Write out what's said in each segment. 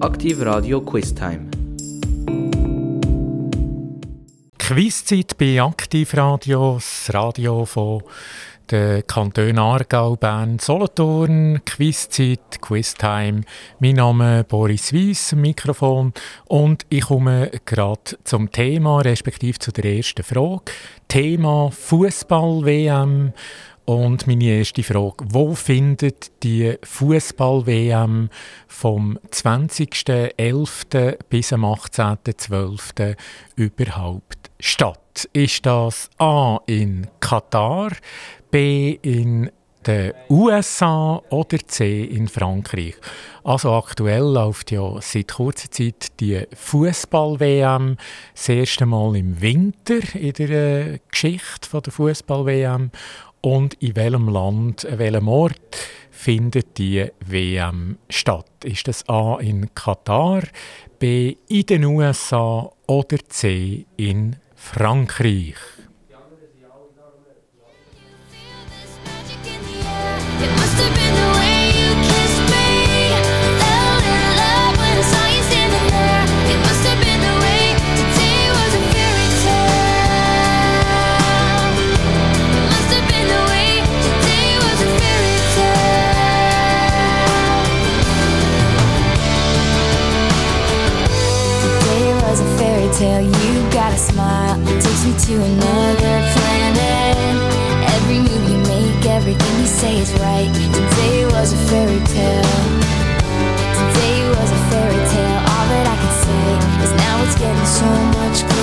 Aktiv Radio Quiz Time. Quizzeit bei Aktivradio, das Radio von den Kantonen Aargau, Bern, Solothurn, Quizzeit, Quiztime. Mein Name ist Boris Weiss, Mikrofon und ich komme gerade zum Thema, respektive zu der ersten Frage. Thema Fußball-WM. Und meine erste Frage, wo findet die Fußball-WM vom 20.11. bis am 18.12. überhaupt statt? Ist das A in Katar, B in den USA oder C in Frankreich. Also aktuell läuft ja seit kurzer Zeit die Fußball-WM das erste Mal im Winter in der äh, Geschichte der Fußball-WM und in welchem Land, an welchem Ort findet die WM statt? Ist das A in Katar, B in den USA oder C in Frankreich? Smile takes me to another planet. Every move you make everything you say is right. Today was a fairy tale. Today was a fairy tale. All that i can say is now it's getting so much clearer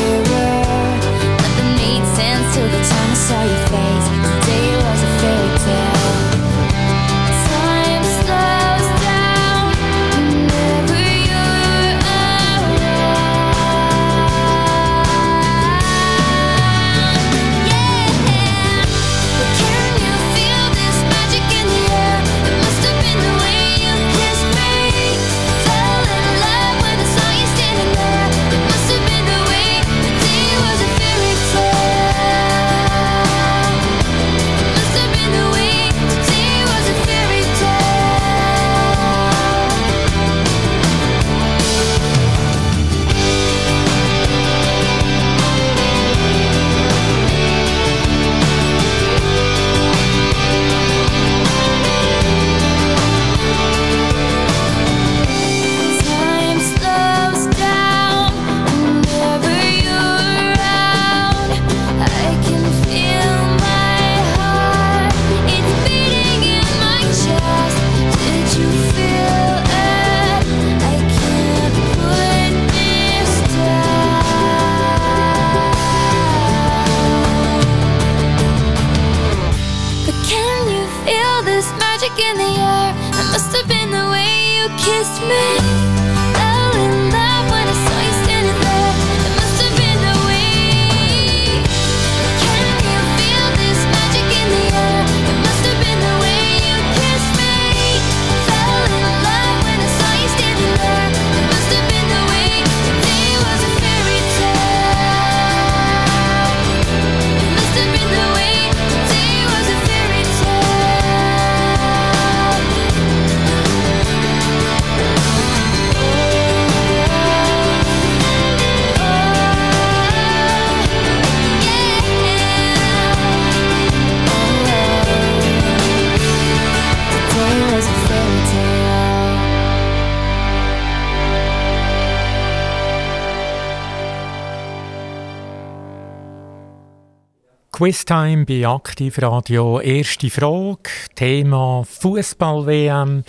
Quiztime bei Aktivradio. Erste Frage, Thema Fußball-WM.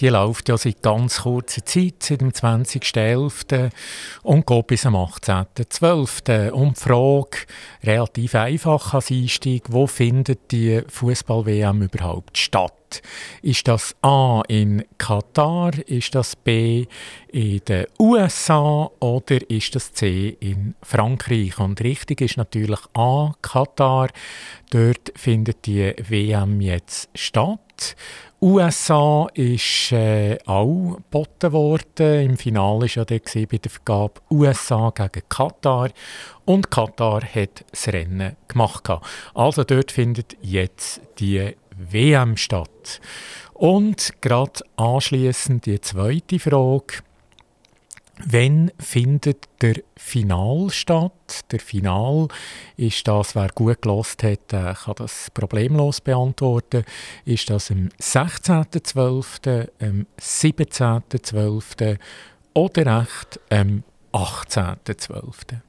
Die läuft ja seit ganz kurzer Zeit, seit dem 20.11. und geht bis am 18.12. Und die Frage, relativ einfach als Einstieg, wo findet die Fußball-WM überhaupt statt? Ist das A in Katar, ist das B in den USA oder ist das C in Frankreich? Und richtig ist natürlich A, Katar. Dort findet die WM jetzt statt. USA ist äh, auch geboten worden. Im Finale war ja bei der Vergabe USA gegen Katar. Und Katar hat das Rennen gemacht. Also dort findet jetzt die WM statt. Und gerade anschließend die zweite Frage. Wenn findet der Final statt? Der Final ist das, wer gut gelost hat, äh, kann das problemlos beantworten. Ist das am 16.12., am 17.12. oder echt am 18.12.?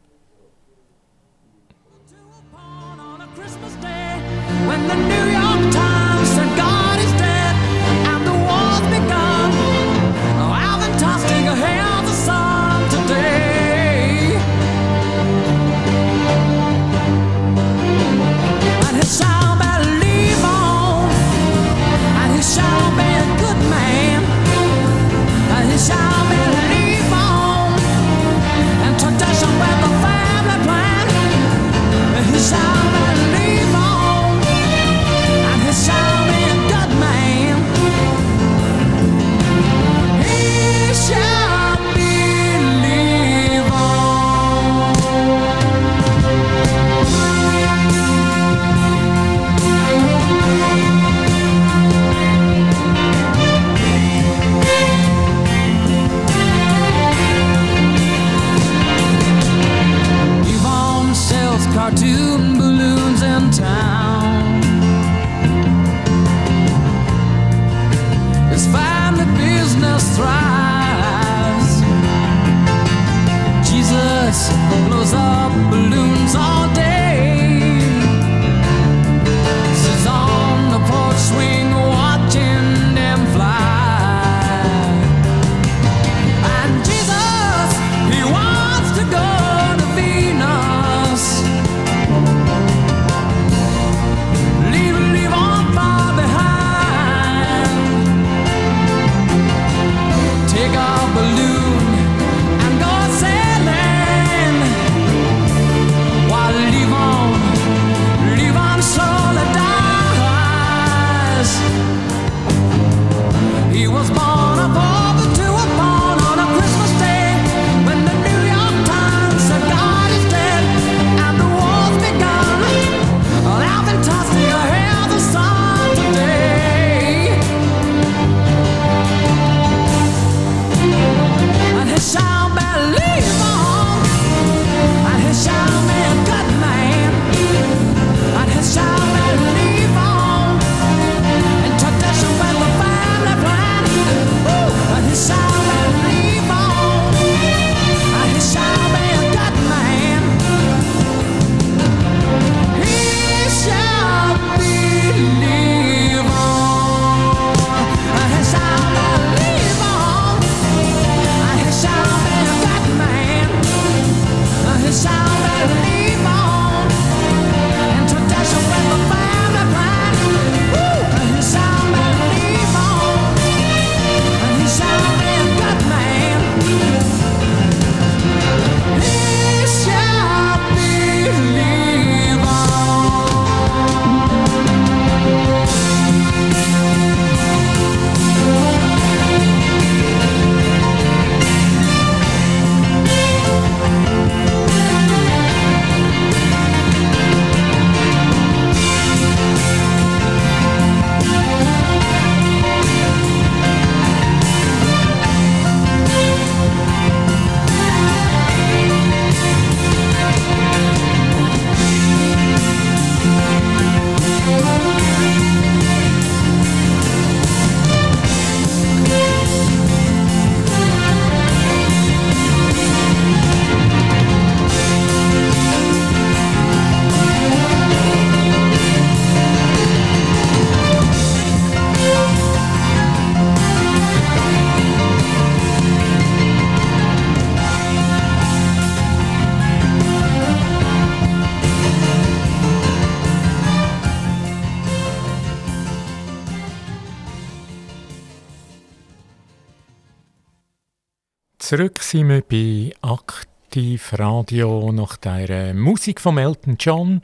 Zurück sind wir bei Aktiv Radio nach der äh, Musik von Elton John.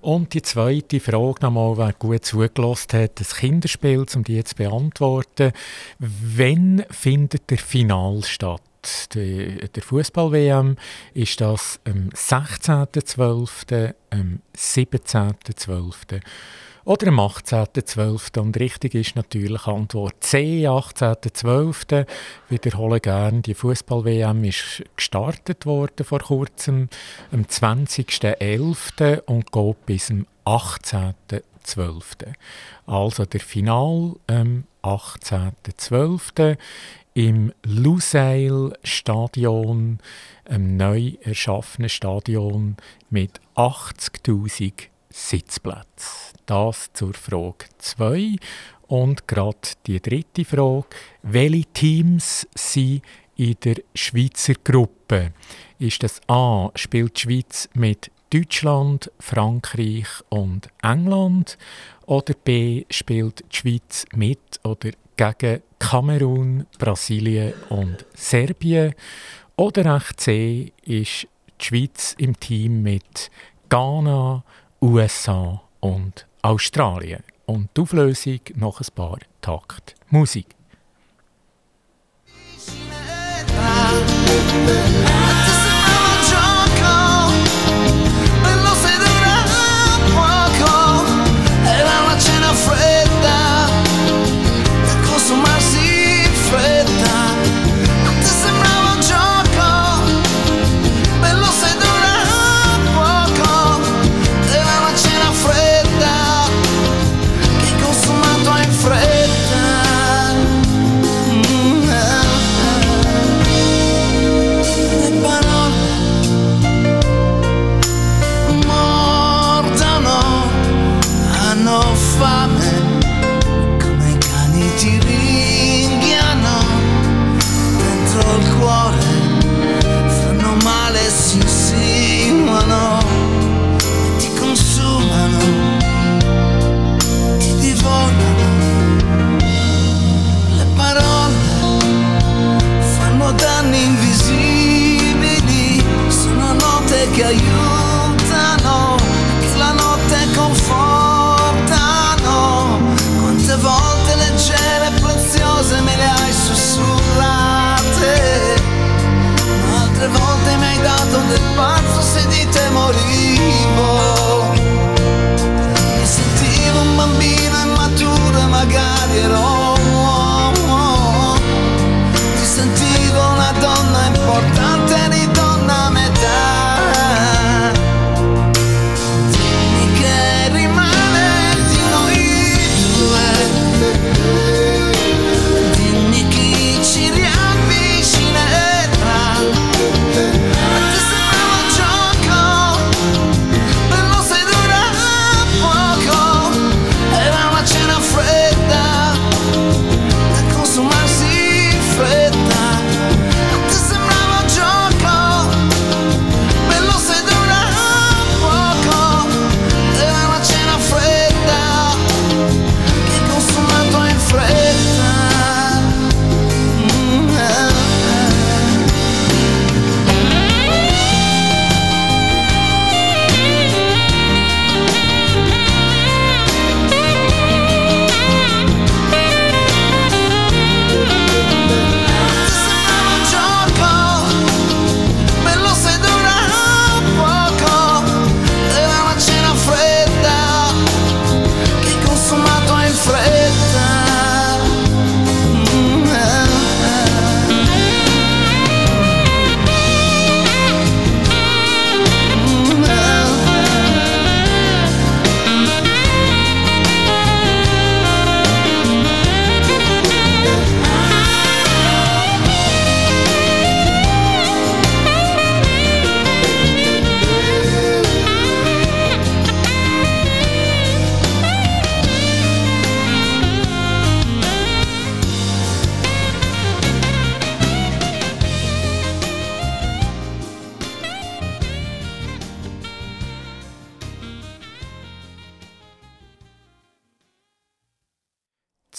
Und die zweite Frage nochmal, wer gut zugelassen hat, das Kinderspiel, um die jetzt zu beantworten. Wann findet der Final statt? Der Fußball-WM ist das am 16.12., am 17.12., oder am 18.12. Und richtig ist natürlich Antwort C, 18.12. Wiederhole gerne, die Fußball-WM ist gestartet worden vor kurzem, am 20.11. und geht bis zum 18.12. Also der Final am 18.12. im Lusail Stadion, einem neu erschaffenen Stadion mit 80.000 Sitzplätzen. Das zur Frage 2. Und gerade die dritte Frage. Welche Teams sind in der Schweizer Gruppe? Ist das A, spielt die Schweiz mit Deutschland, Frankreich und England? Oder B, spielt die Schweiz mit oder gegen Kamerun, Brasilien und Serbien? Oder echt C, ist die Schweiz im Team mit Ghana, USA und Australien. Und die Auflösung noch ein paar Takt Musik.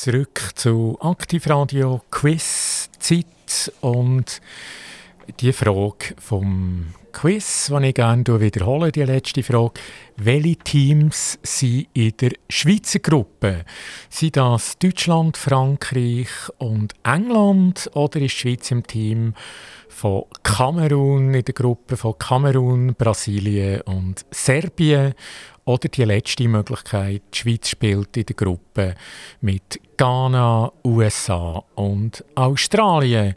Zurück zu Aktivradio Quiz Zeit und die Frage vom Quiz, das ich gerne wiederhole, die letzte Frage. Welche Teams sind in der Schweizer Gruppe? Sind das Deutschland, Frankreich und England oder ist die Schweiz im Team von Kamerun, in der Gruppe von Kamerun, Brasilien und Serbien? Oder die letzte Möglichkeit, die Schweiz spielt in der Gruppe mit Ghana, USA und Australien.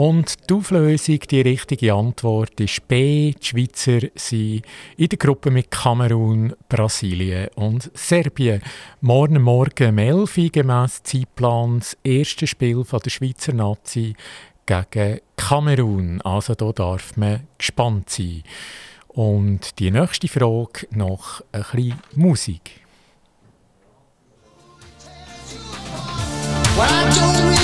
Und die Auflösung, die richtige Antwort ist B. Die Schweizer sind in der Gruppe mit Kamerun, Brasilien und Serbien. Morgen Morgen um 11 Uhr gemäss Zeitplan das erste Spiel von der Schweizer Nazi gegen Kamerun. Also da darf man gespannt sein. Und die nächste Frage noch ein bisschen Musik. I don't really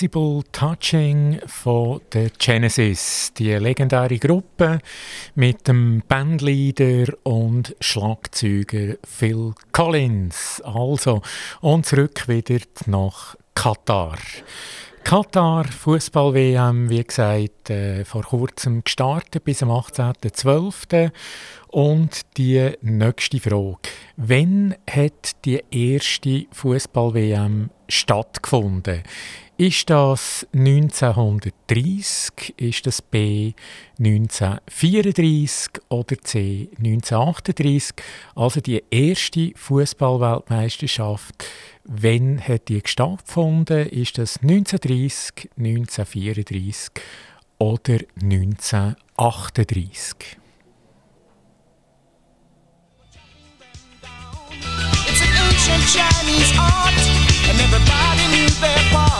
Invisible Touching von der Genesis, die legendäre Gruppe mit dem Bandleader und Schlagzeuger Phil Collins. Also, und zurück wieder nach Katar. Katar Fußball-WM, wie gesagt, äh, vor kurzem gestartet bis am 18.12. Und die nächste Frage. Wann hat die erste Fußball-WM stattgefunden? Ist das 1930, ist das B 1934 oder C 1938? Also die erste Fußballweltmeisterschaft. Wann hat die stattgefunden? Ist das 1930, 1934 oder 1938? It's an ancient Chinese art, and everybody knew their part.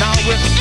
Now we're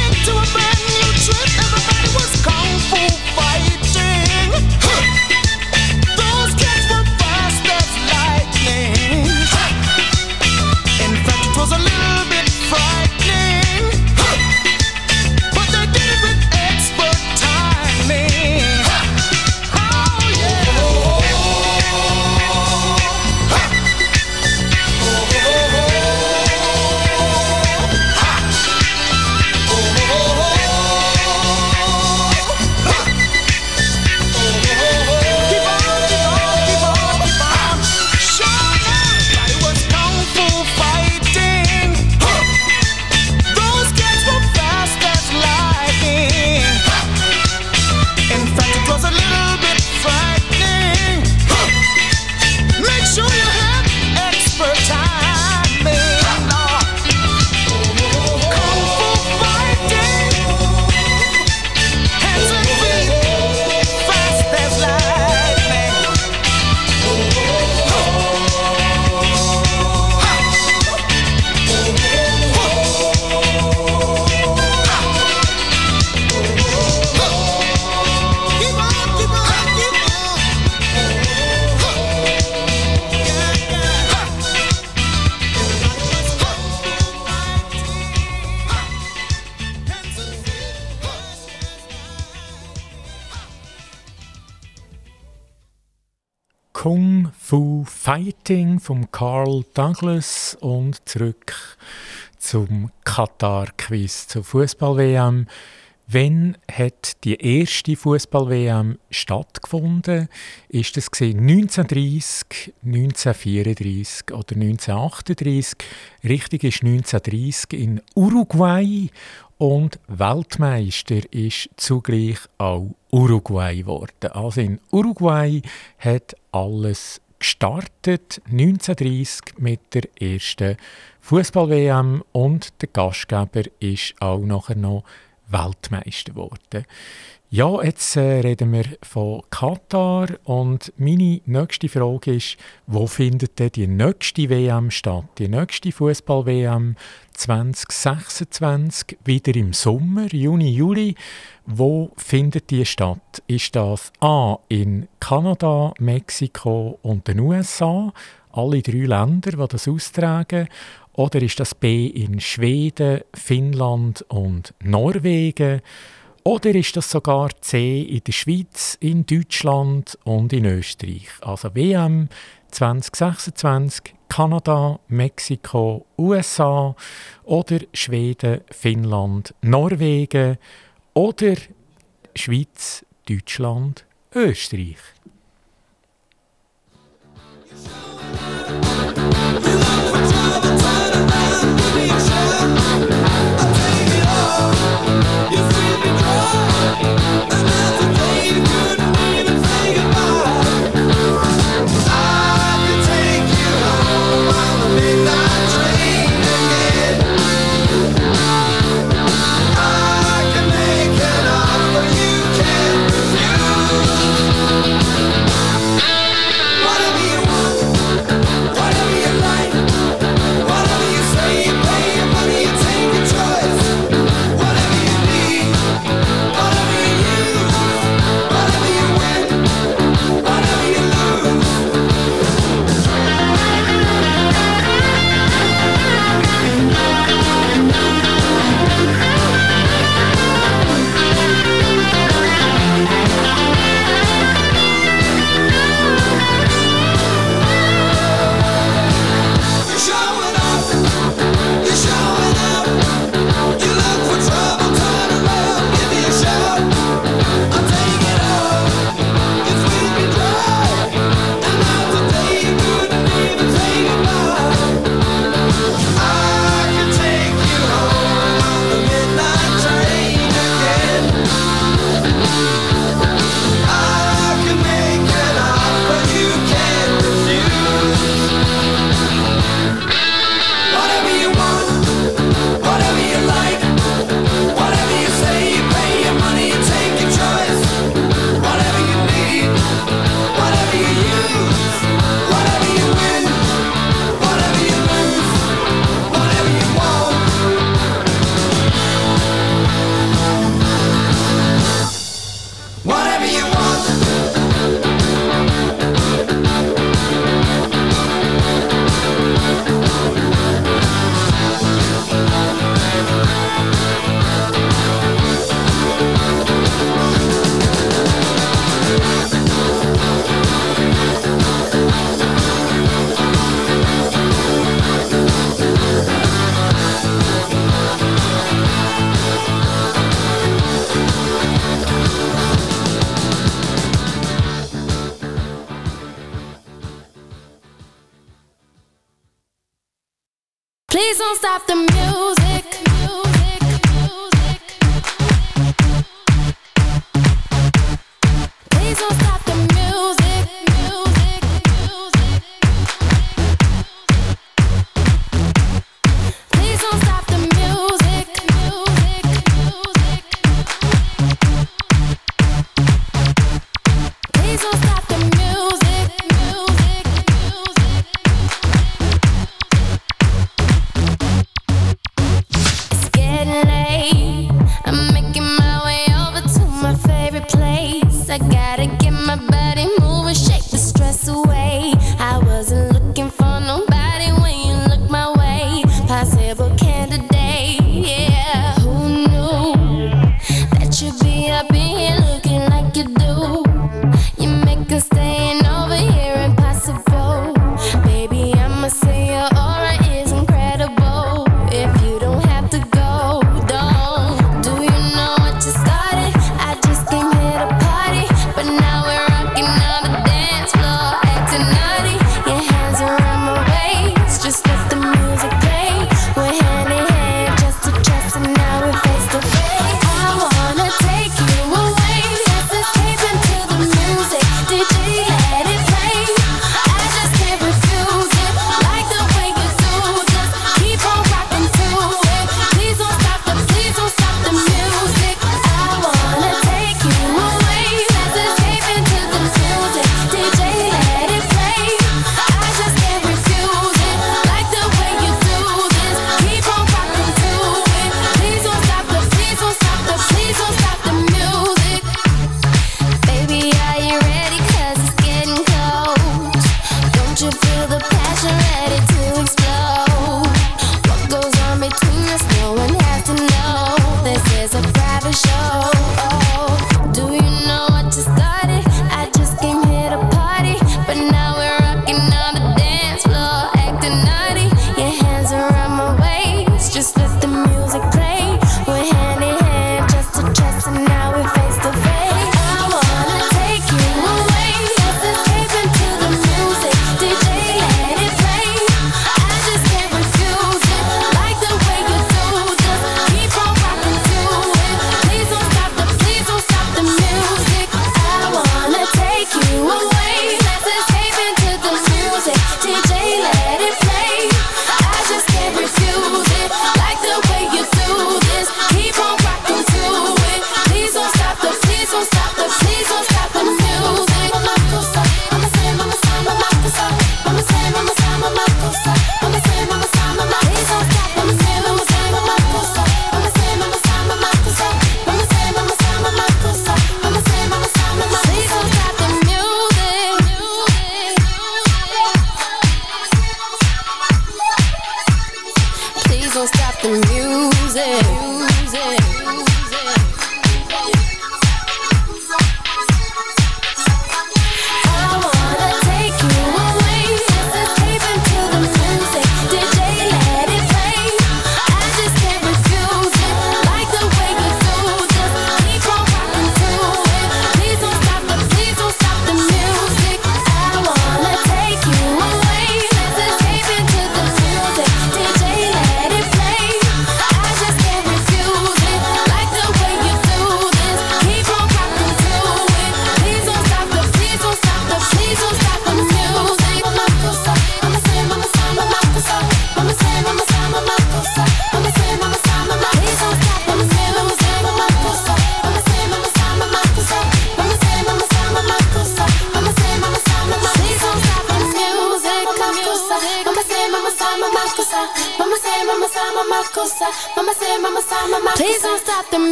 Douglas und zurück zum Katar-Quiz zur Fußball-WM. Wann hat die erste Fußball-WM stattgefunden? Ist das 1930, 1934 oder 1938? Richtig ist 1930 in Uruguay und Weltmeister ist zugleich auch Uruguay geworden. Also in Uruguay hat alles gestartet 1930 mit der ersten Fußball-WM und der Gastgeber ist auch nachher noch Weltmeister geworden. Ja, jetzt äh, reden wir von Katar und meine nächste Frage ist, wo findet denn die nächste WM statt? Die nächste Fußball-WM 2026, wieder im Sommer, Juni, Juli. Wo findet die statt? Ist das A in Kanada, Mexiko und den USA? Alle drei Länder, die das austragen. Oder ist das B in Schweden, Finnland und Norwegen? Oder ist das sogar C in der Schweiz, in Deutschland und in Österreich? Also WM 2026, Kanada, Mexiko, USA oder Schweden, Finnland, Norwegen oder Schweiz, Deutschland, Österreich. Please don't stop the music.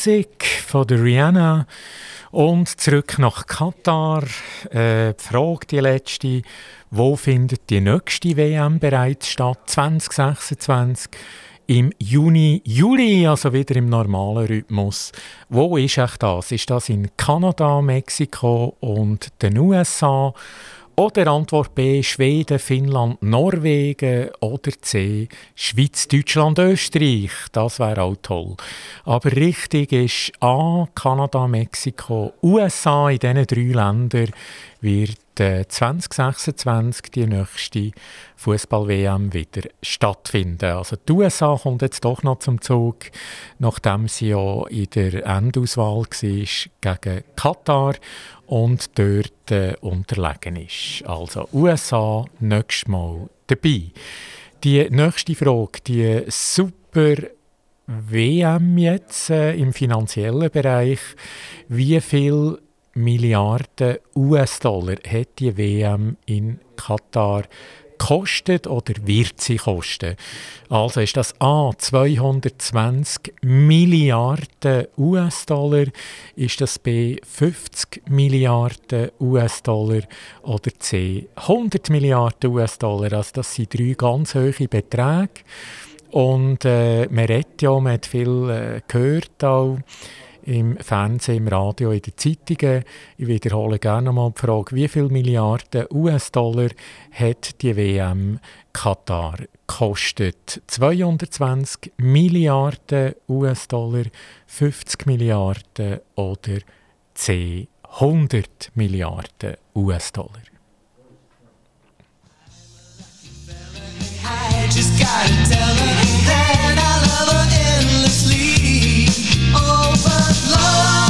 Music von der Rihanna und zurück nach Katar. Äh, die Frage, die letzte, wo findet die nächste WM bereits statt? 2026 im Juni, Juli, also wieder im normalen Rhythmus. Wo ist echt das? Ist das in Kanada, Mexiko und den USA? Oder Antwort B Schweden, Finnland, Norwegen oder C Schweiz, Deutschland, Österreich. Das wäre auch toll. Aber richtig ist A Kanada, Mexiko, USA. In diesen drei Ländern wird 2026 die nächste Fußball-WM wieder stattfinden. Also die USA kommt jetzt doch noch zum Zug, nachdem sie ja in der Endauswahl war gegen Katar und dort äh, unterlegen ist. Also USA nächstes Mal dabei. Die nächste Frage, die super WM jetzt äh, im finanziellen Bereich, wie viel Milliarden US-Dollar hat die WM in Katar kostet oder wird sie kosten? Also ist das A 220 Milliarden US-Dollar, ist das B 50 Milliarden US-Dollar oder C 100 Milliarden US-Dollar? Also das sind drei ganz hohe Beträge. Und äh, man redet ja, man hat viel äh, gehört auch, im Fernsehen, im Radio, in den Zeitungen. Ich wiederhole gerne mal die Frage, wie viele Milliarden US-Dollar hat die WM Katar gekostet? 220 Milliarden US-Dollar, 50 Milliarden oder 10, 100 Milliarden US-Dollar? I just gotta tell her that I love her. Love.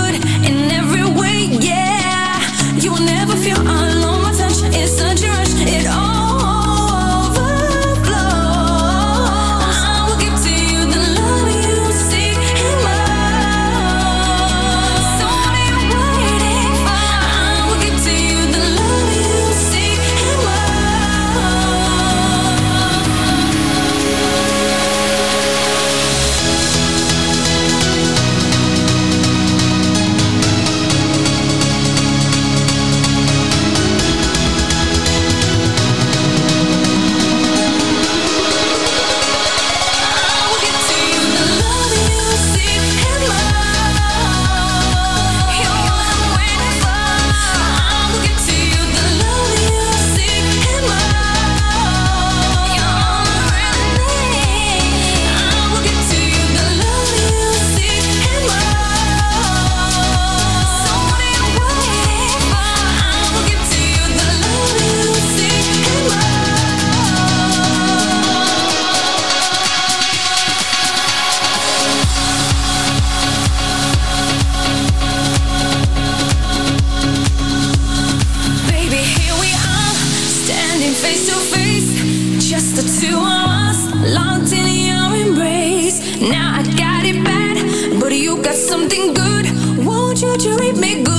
got something good. Won't you treat me good?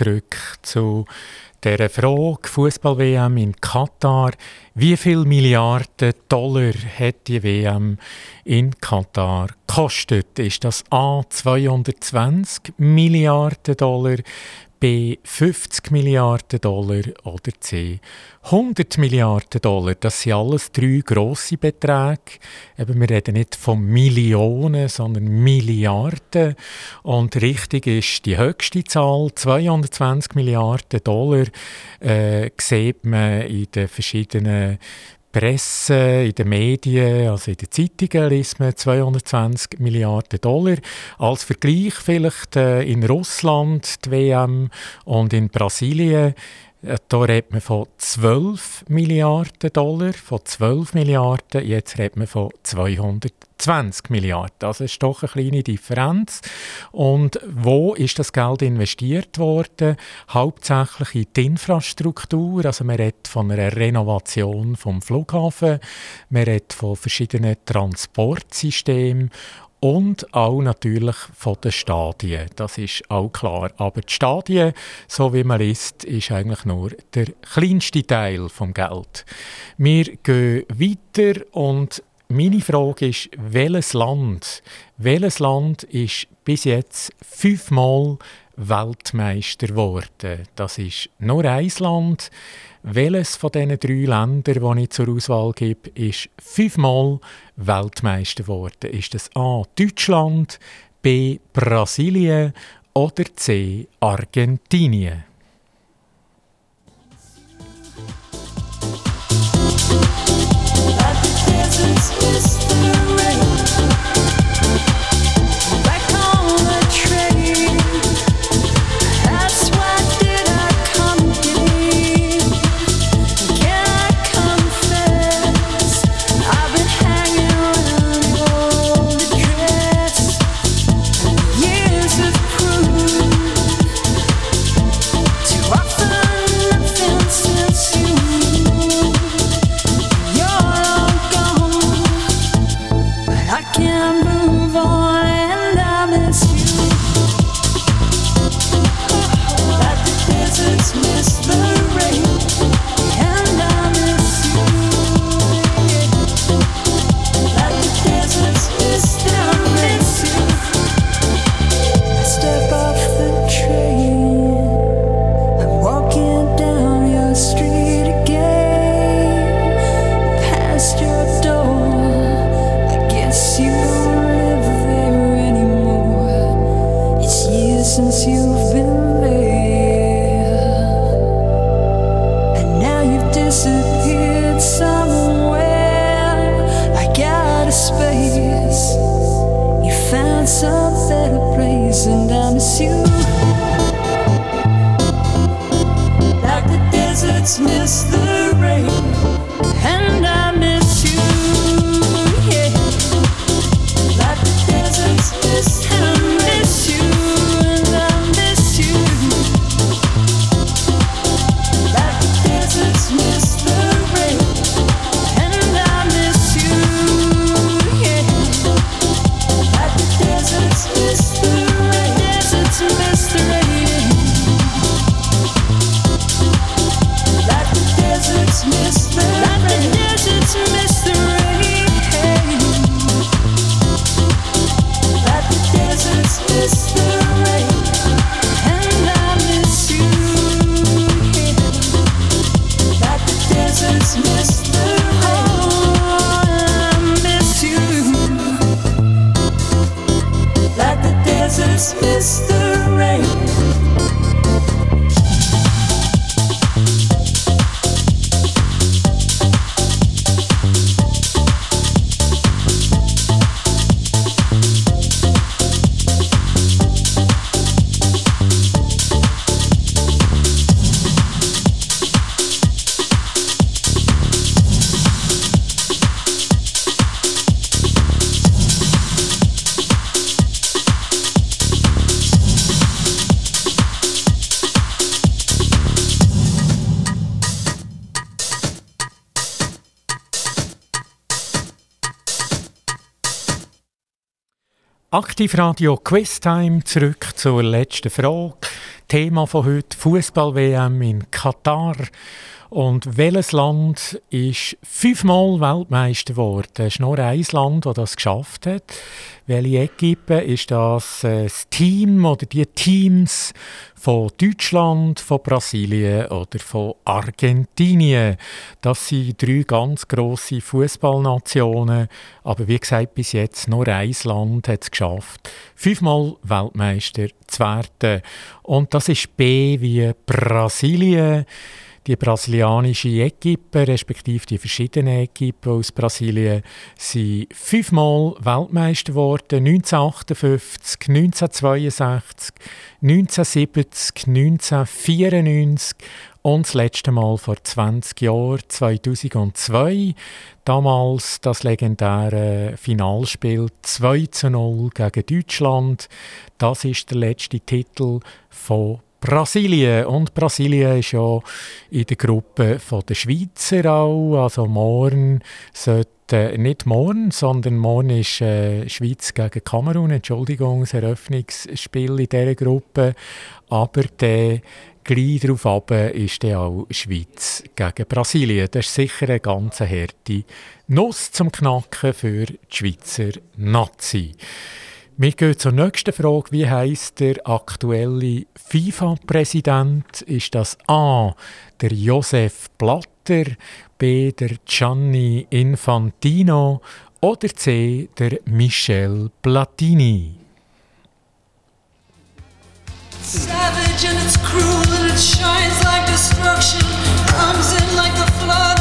Zurück zu der Frage Fußball-WM in Katar. Wie viel Milliarden Dollar hat die WM in Katar gekostet? Ist das A 220 Milliarden Dollar, B 50 Milliarden Dollar oder C 100 Milliarden Dollar. Das sind alles drei grosse Beträge. Eben, wir reden nicht von Millionen, sondern Milliarden. Und richtig ist die höchste Zahl, 220 Milliarden Dollar, äh, sieht man in den verschiedenen Presse, in den Medien, also in den Zeitungen liest man 220 Milliarden Dollar. Als Vergleich vielleicht äh, in Russland die WM und in Brasilien äh, da redet man von 12 Milliarden Dollar, von 12 Milliarden, jetzt redet man von 220 Milliarden. Das ist doch eine kleine Differenz. Und wo ist das Geld investiert worden? Hauptsächlich in die Infrastruktur, also man redet von einer Renovation vom Flughafen, man redet von verschiedenen Transportsystemen und auch natürlich von den Stadien. Das ist auch klar. Aber die Stadien, so wie man liest, ist eigentlich nur der kleinste Teil vom Geld. Wir gehen weiter und meine Frage ist, welches Land, welches Land ist bis jetzt fünfmal Weltmeister geworden? Das ist nur ein Land. Welches von diesen drei Ländern, die ich zur Auswahl gebe, ist fünfmal Weltmeister geworden? Ist das A. Deutschland, B. Brasilien oder C. Argentinien? Aktivradio Quiztime zurück zur letzten Frage. Thema von heute Fußball-WM in Katar. Und welches Land ist fünfmal Weltmeister geworden? Es ist nur ein Land, das das geschafft hat. Welche Equipe ist das, äh, das Team oder die Teams von Deutschland, von Brasilien oder von Argentinien? Das sind drei ganz grosse Fußballnationen. Aber wie gesagt, bis jetzt nur ein Land hat es geschafft, fünfmal Weltmeister zu werden. Und das ist B wie Brasilien die brasilianische Equipe, respektive die verschiedenen Equipen aus Brasilien, sind fünfmal Weltmeister geworden. 1958, 1962, 1970, 1994 und das letzte Mal vor 20 Jahren, 2002. Damals das legendäre Finalspiel 2 zu 0 gegen Deutschland. Das ist der letzte Titel von Brasilien. Und Brasilien ist ja in der Gruppe der Schweizer auch. Also morgen sollte, nicht morgen, sondern morgen ist äh, Schweiz gegen Kamerun, Entschuldigung, das Eröffnungsspiel in dieser Gruppe. Aber der gleich darauf ab ist dann auch Schweiz gegen Brasilien. Das ist sicher eine ganz harte Nuss zum Knacken für die Schweizer Nazi. Wir gehen zur nächsten Frage. Wie heißt der aktuelle FIFA-Präsident? Ist das A. der Josef Blatter, B. der Gianni Infantino oder C. der Michel Platini? savage and it's cruel and it shines like destruction. Comes in like the flood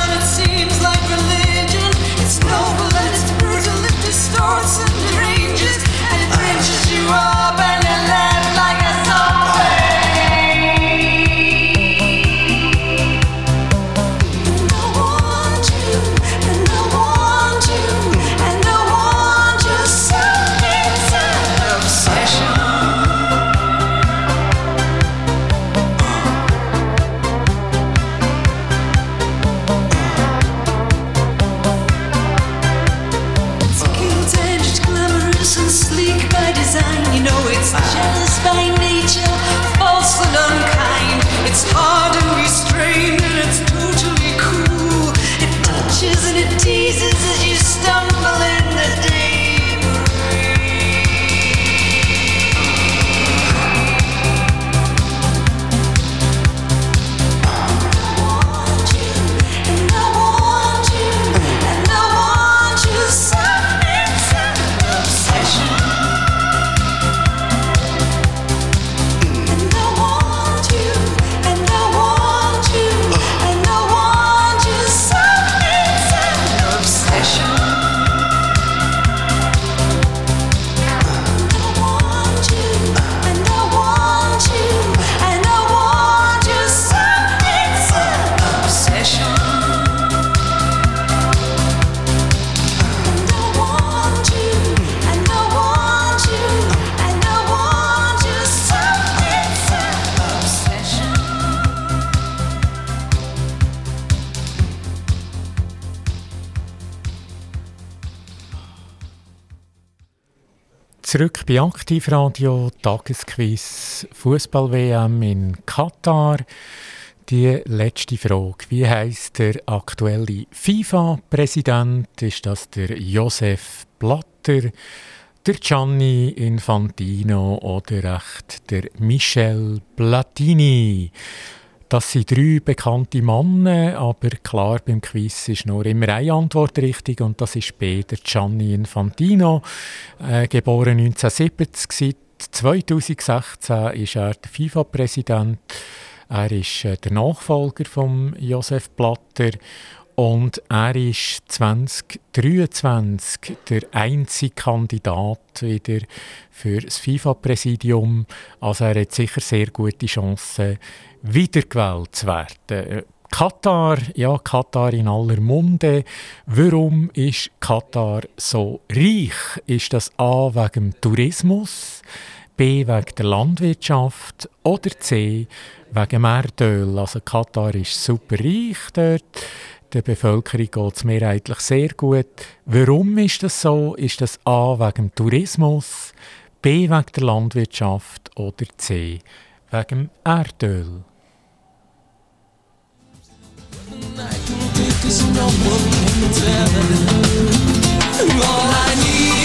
bei Aktivradio, Tagesquiz, Fußball-WM in Katar. Die letzte Frage. Wie heißt der aktuelle FIFA-Präsident? Ist das der Josef Blatter, der Gianni Infantino oder echt der Michel Platini? Das sind drei bekannte Männer, aber klar, beim Quiz ist nur immer eine Antwort richtig und das ist der Gianni Infantino, äh, geboren 1970. Seit 2016 ist er der FIFA-Präsident. Er ist äh, der Nachfolger von Josef Blatter und er ist 2023 der einzige Kandidat wieder für das FIFA-Präsidium. Also er hat sicher sehr gute Chancen, wiedergewählt zu werden. Äh, Katar, ja, Katar in aller Munde. Warum ist Katar so reich? Ist das A wegen Tourismus, B wegen der Landwirtschaft oder C wegen Erdöl? Also Katar ist super reich dort. Der Bevölkerung geht es mehrheitlich sehr gut. Warum ist das so? Ist das A wegen dem Tourismus, B wegen der Landwirtschaft oder C wegen dem Erdöl? All I need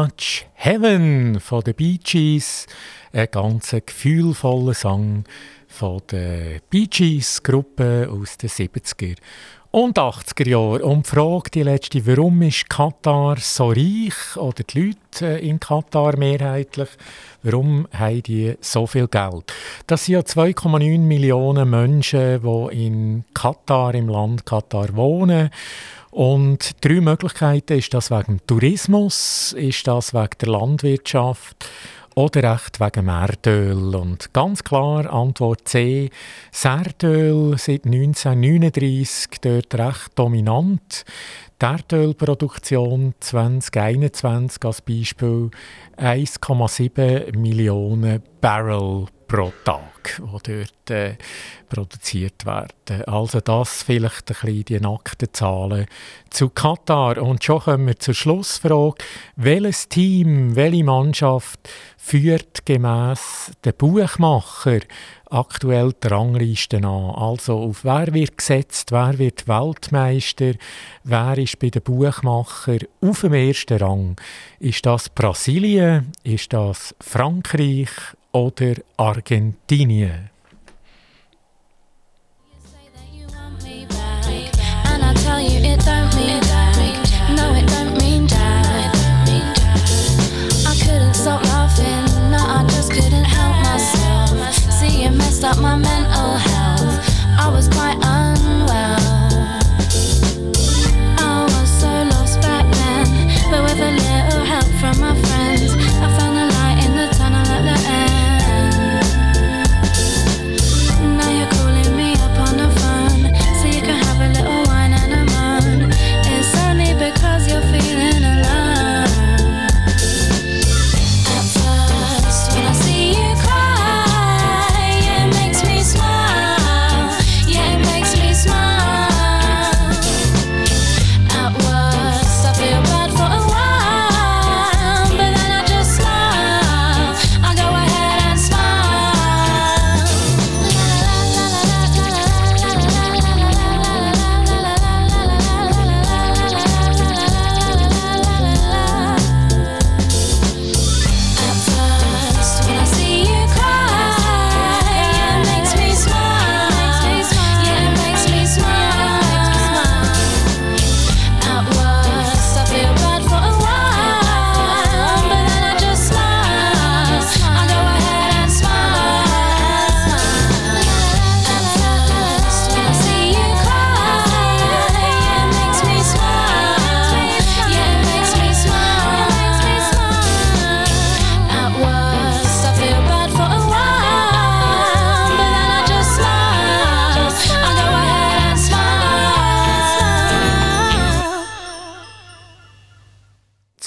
Much Heaven von den Bee Gees. Ein ganz gefühlvoller Song von der Bee Gees Gruppe aus den 70er und 80er Jahren. Und die Frage, die letzte, warum ist Katar so reich oder die Leute äh, in Katar mehrheitlich, warum haben die so viel Geld? Das sind ja 2,9 Millionen Menschen, die in Katar, im Land Katar wohnen. Und drei Möglichkeiten, ist das wegen Tourismus, ist das wegen der Landwirtschaft oder echt wegen Erdöl? Und ganz klar, Antwort C, das Erdöl seit 1939 dort recht dominant. Die Erdölproduktion 2021 als Beispiel 1,7 Millionen Barrel pro Tag, die dort äh, produziert werden. Also das vielleicht ein bisschen die nackten Zahlen zu Katar. Und schon kommen wir zur Schlussfrage. Welches Team, welche Mannschaft führt gemäss der Buchmacher aktuell die Rangliste an. Also auf wer wird gesetzt, wer wird Weltmeister, wer ist bei den Buchmacher auf dem ersten Rang. Ist das Brasilien, ist das Frankreich oder Argentinien?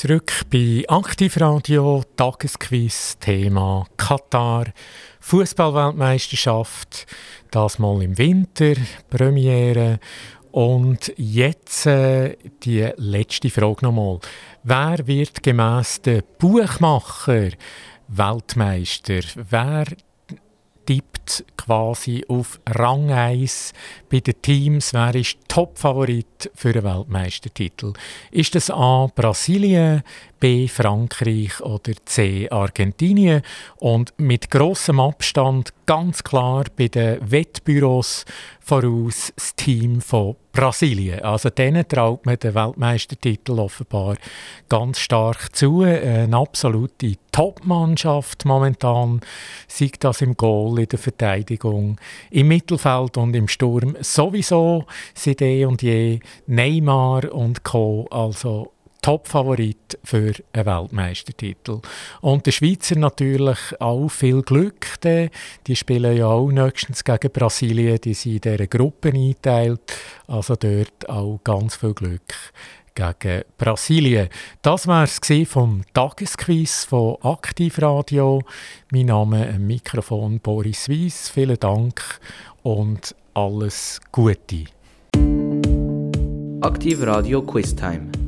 Zurück bei Aktivradio, Tagesquiz, Thema Katar, Fußballweltmeisterschaft, das mal im Winter, Premiere. Und jetzt äh, die letzte Frage nochmal. Wer wird gemäss der Buchmacher Weltmeister? Wer tippt quasi auf Rang 1 bei den Teams. Wer ist Top-Favorit für den Weltmeistertitel? Ist das A. Brasilien, B. Frankreich oder C. Argentinien? Und mit grossem Abstand ganz klar bei den Wettbüros voraus das Team von Brasilien. Also denen traut man den Weltmeistertitel offenbar ganz stark zu. Eine absolute Top-Mannschaft momentan, sei das im Goal, in der Verteidigung, im Mittelfeld und im Sturm sowieso seit eh und je Neymar und Co. Also Top-Favorit für einen Weltmeistertitel. Und der Schweizer natürlich auch viel Glück. Die spielen ja auch nächstens gegen Brasilien. Die sind in dieser Gruppe eingeteilt. Also dort auch ganz viel Glück gegen Brasilien. Das war es vom Tagesquiz von Aktivradio. Mein Name am Mikrofon Boris Weiss. Vielen Dank und alles Gute. Aktiv Radio Quiz Time.